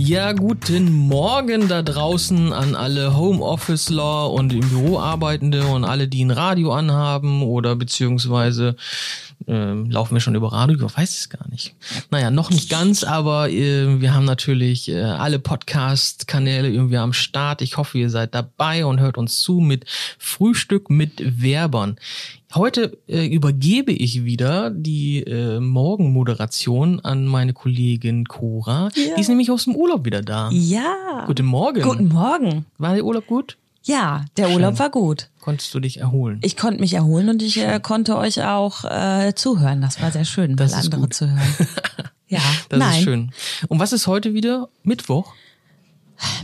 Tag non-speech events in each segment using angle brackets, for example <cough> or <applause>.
Ja, guten Morgen da draußen an alle Homeoffice-Law und im Büro arbeitende und alle, die ein Radio anhaben oder beziehungsweise ähm, laufen wir schon über Radio? Ich weiß es gar nicht. Naja, noch nicht ganz, aber äh, wir haben natürlich äh, alle Podcast-Kanäle irgendwie am Start. Ich hoffe, ihr seid dabei und hört uns zu mit Frühstück mit Werbern. Heute äh, übergebe ich wieder die äh, Morgenmoderation an meine Kollegin Cora. Ja. Die ist nämlich aus dem Urlaub wieder da. Ja. Guten Morgen. Guten Morgen. War der Urlaub gut? Ja, der Urlaub war gut. Konntest du dich erholen? Ich konnte mich erholen und ich äh, konnte euch auch äh, zuhören. Das war sehr schön, Das mal andere gut. zu hören. <laughs> Ja, Das nein. ist schön. Und was ist heute wieder? Mittwoch?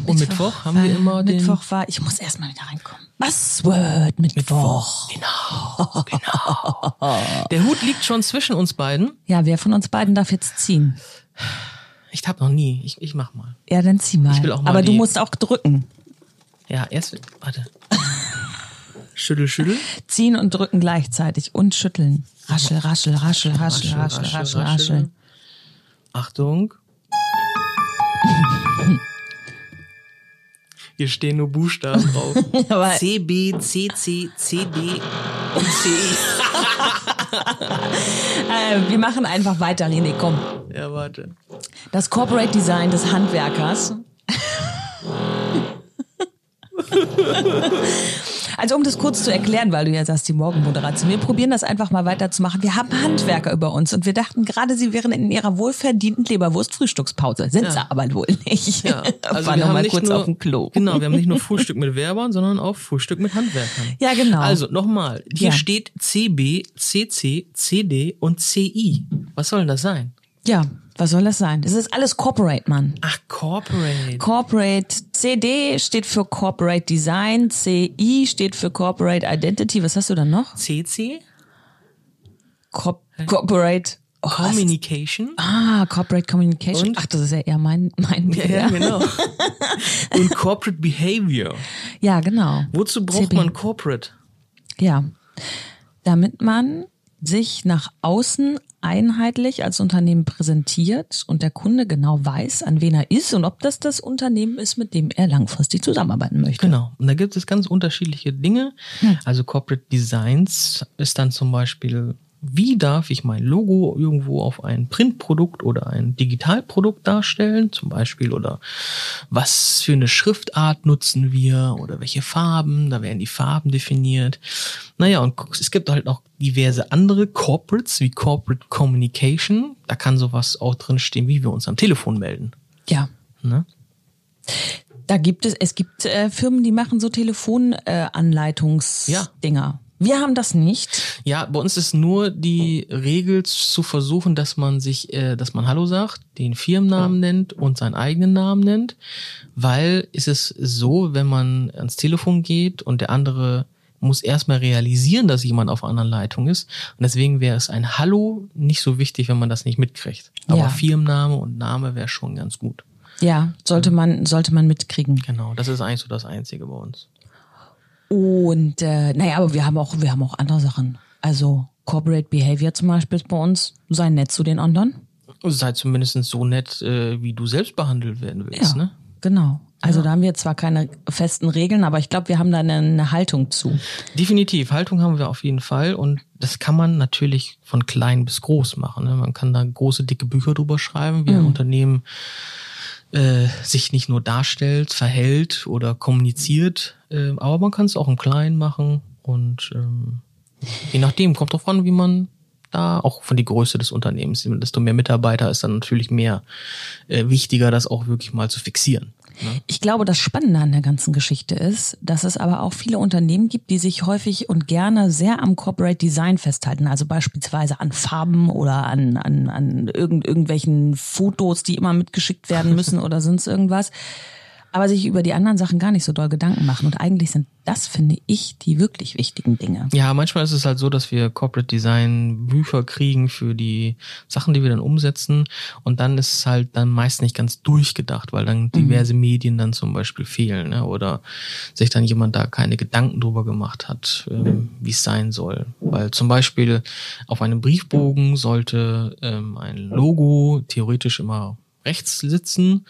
Und Mittwoch haben wir war- immer den Mittwoch war, ich muss erstmal wieder reinkommen. Buzzword Mittwoch. Genau, genau. Der Hut liegt schon zwischen uns beiden. Ja, wer von uns beiden darf jetzt ziehen? Ich hab noch nie. Ich, ich mach mal. Ja, dann zieh mal. Ich will auch mal Aber du musst auch drücken. Ja, erst. Warte. <laughs> Schüttel, schüttel. Ziehen und drücken gleichzeitig und schütteln. Raschel, raschel, raschel, raschel, raschel, raschel, raschel. Achtung. Hier stehen nur Buchstaben drauf. <laughs> C, B, C, C, C, D und C. <laughs> Äh, wir machen einfach weiter, René, komm. Ja, warte. Das Corporate Design des Handwerkers. <laughs> Also um das kurz zu erklären, weil du ja sagst, die Morgenmoderation. Wir probieren das einfach mal weiterzumachen. Wir haben Handwerker über uns und wir dachten gerade, sie wären in ihrer wohlverdienten Leberwurst-Frühstückspause. Sind Ja. sie aber wohl nicht. Ja, <laughs> also War wir haben mal nicht kurz nur, auf dem Klo. Genau, wir haben nicht nur <laughs> Frühstück mit Werbern, sondern auch Frühstück mit Handwerkern. Ja, genau. Also nochmal, hier Ja. steht CB, CC, CD und CI. Was soll denn das sein? Ja, was soll das sein? Das ist alles Corporate, Mann. Ach, Corporate. Corporate CD steht für Corporate Design, CI steht für Corporate Identity. Was hast du dann noch? CC? Corp Corporate oh, was- Communication? Ah, Corporate Communication. Und? Ach, das ist ja eher mein mein Ja, ja, genau. <laughs> Und Corporate Behavior. ja, genau. Wozu braucht CB. man Corporate? Ja, damit man sich nach außen einheitlich als Unternehmen präsentiert und der Kunde genau weiß, an wen er ist und ob das das Unternehmen ist, mit dem er langfristig zusammenarbeiten möchte. Genau. Und da gibt es ganz unterschiedliche Dinge. Also Corporate Designs ist dann zum Beispiel, wie darf ich mein Logo irgendwo auf ein Printprodukt oder ein Digitalprodukt darstellen, zum Beispiel, oder was für eine Schriftart nutzen wir oder welche Farben, da werden die Farben definiert. Naja, und es gibt halt auch diverse andere Corporates wie Corporate Communication. Da kann sowas auch drin stehen, wie wir uns am Telefon melden. Ja. Ne? Da gibt es, es gibt äh, Firmen, die machen so Telefonanleitungsdinger. Wir haben das nicht. Ja, bei uns ist nur die Regel zu versuchen, dass man sich, äh, dass man Hallo sagt, den Firmennamen nennt und seinen eigenen Namen nennt, weil ist es so, wenn man ans Telefon geht und der andere muss erstmal realisieren, dass jemand auf einer anderen Leitung ist. Und deswegen wäre es ein Hallo nicht so wichtig, wenn man das nicht mitkriegt. Aber Ja. Firmenname und Name wäre schon ganz gut. Ja, sollte man, sollte man mitkriegen. Genau, das ist eigentlich so das Einzige bei uns. Und äh, naja, aber wir haben auch, wir haben auch andere Sachen. Also Corporate Behavior zum Beispiel ist bei uns, sei nett zu den anderen. Sei zumindest so nett, äh, wie du selbst behandelt werden willst, ne? Genau. Also da haben wir zwar keine festen Regeln, aber ich glaube, wir haben da eine, eine Haltung zu. Definitiv, Haltung haben wir auf jeden Fall und das kann man natürlich von klein bis groß machen. Ne? Man kann da große, dicke Bücher drüber schreiben, wie ein Unternehmen äh, sich nicht nur darstellt, verhält oder kommuniziert, äh, aber man kann es auch im Kleinen machen und ähm, je nachdem, kommt drauf an, wie man da, auch von die Größe des Unternehmens, desto mehr Mitarbeiter ist dann natürlich mehr äh, wichtiger, das auch wirklich mal zu fixieren. Ne? Ich glaube, das Spannende an der ganzen Geschichte ist, dass es aber auch viele Unternehmen gibt, die sich häufig und gerne sehr am Corporate Design festhalten. Also beispielsweise an Farben oder an, an, an irgend, irgendwelchen Fotos, die immer mitgeschickt werden müssen <laughs> oder sonst irgendwas. Aber sich über die anderen Sachen gar nicht so doll Gedanken machen. Und eigentlich sind das, finde ich, die wirklich wichtigen Dinge. Ja, manchmal ist es halt so, dass wir Corporate Design Bücher kriegen für die Sachen, die wir dann umsetzen. Und dann ist es halt dann meist nicht ganz durchgedacht, weil dann diverse Medien dann zum Beispiel fehlen. Ne? Oder sich dann jemand da keine Gedanken drüber gemacht hat, ähm, wie es sein soll. Weil zum Beispiel auf einem Briefbogen sollte ähm, ein Logo theoretisch immer rechts sitzen.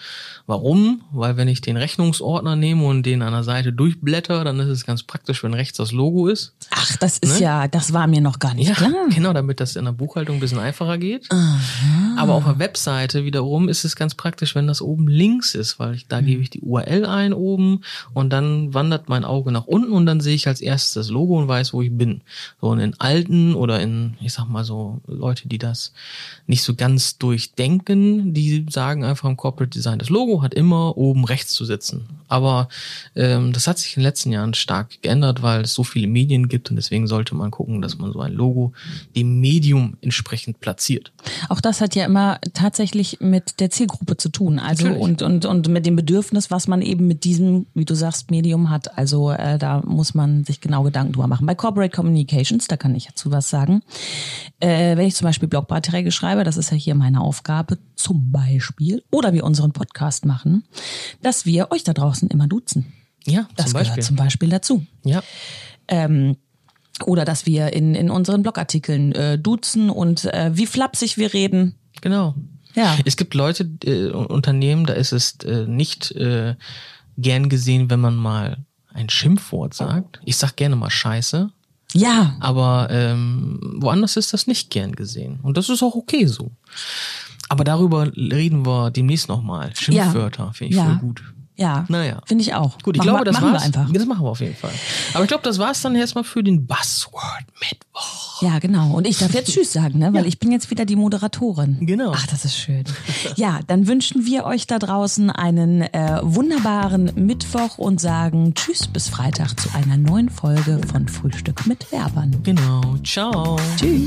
Warum? Weil wenn ich den Rechnungsordner nehme und den an der Seite durchblätter, dann ist es ganz praktisch, wenn rechts das Logo ist. Ach, das ist ne? ja, das war mir noch gar nicht ja, klar. Genau, damit das in der Buchhaltung ein bisschen einfacher geht. Aha. Aber auf der Webseite wiederum ist es ganz praktisch, wenn das oben links ist, weil ich, da mhm. gebe ich die URL ein oben und dann wandert mein Auge nach unten und dann sehe ich als erstes das Logo und weiß, wo ich bin. So und in alten oder in, ich sag mal so, Leute, die das nicht so ganz durchdenken, die sagen einfach im Corporate Design, das Logo hat immer oben rechts zu sitzen. Aber ähm, das hat sich in den letzten Jahren stark geändert, weil es so viele Medien gibt und deswegen sollte man gucken, dass man so ein Logo dem Medium entsprechend platziert. Auch das hat ja immer tatsächlich mit der Zielgruppe zu tun. Also und, und, und mit dem Bedürfnis, was man eben mit diesem, wie du sagst, Medium hat. Also äh, da muss man sich genau Gedanken drüber machen. Bei Corporate Communications, da kann ich dazu was sagen. Äh, wenn ich zum Beispiel Blogbeiträge schreibe, das ist ja hier meine Aufgabe, zum Beispiel, oder wir unseren Podcast machen, dass wir euch da draußen immer duzen. Ja, das zum gehört zum Beispiel dazu. Ja. Ähm, oder dass wir in, in unseren Blogartikeln äh, duzen und äh, wie flapsig wir reden. Genau. Ja. Es gibt Leute, äh, Unternehmen, da ist es äh, nicht äh, gern gesehen, wenn man mal ein Schimpfwort sagt. Ich sag gerne mal Scheiße. Ja. Aber ähm, woanders ist das nicht gern gesehen. Und das ist auch okay so. Aber darüber reden wir demnächst nochmal. Schimpfwörter ja. finde ich ja. voll gut. Ja. Naja. Finde ich auch. Gut, ich machen glaube, das machen war's. Wir einfach. Das machen wir auf jeden Fall. Aber ich glaube, das war's dann erstmal für den Buzzword Mittwoch. Ja, genau. Und ich darf jetzt <laughs> Tschüss sagen, ne? Weil ja. ich bin jetzt wieder die Moderatorin. Genau. Ach, das ist schön. Ja, dann wünschen wir euch da draußen einen äh, wunderbaren Mittwoch und sagen Tschüss bis Freitag zu einer neuen Folge von Frühstück mit Werbern. Genau. Ciao. Tschüss.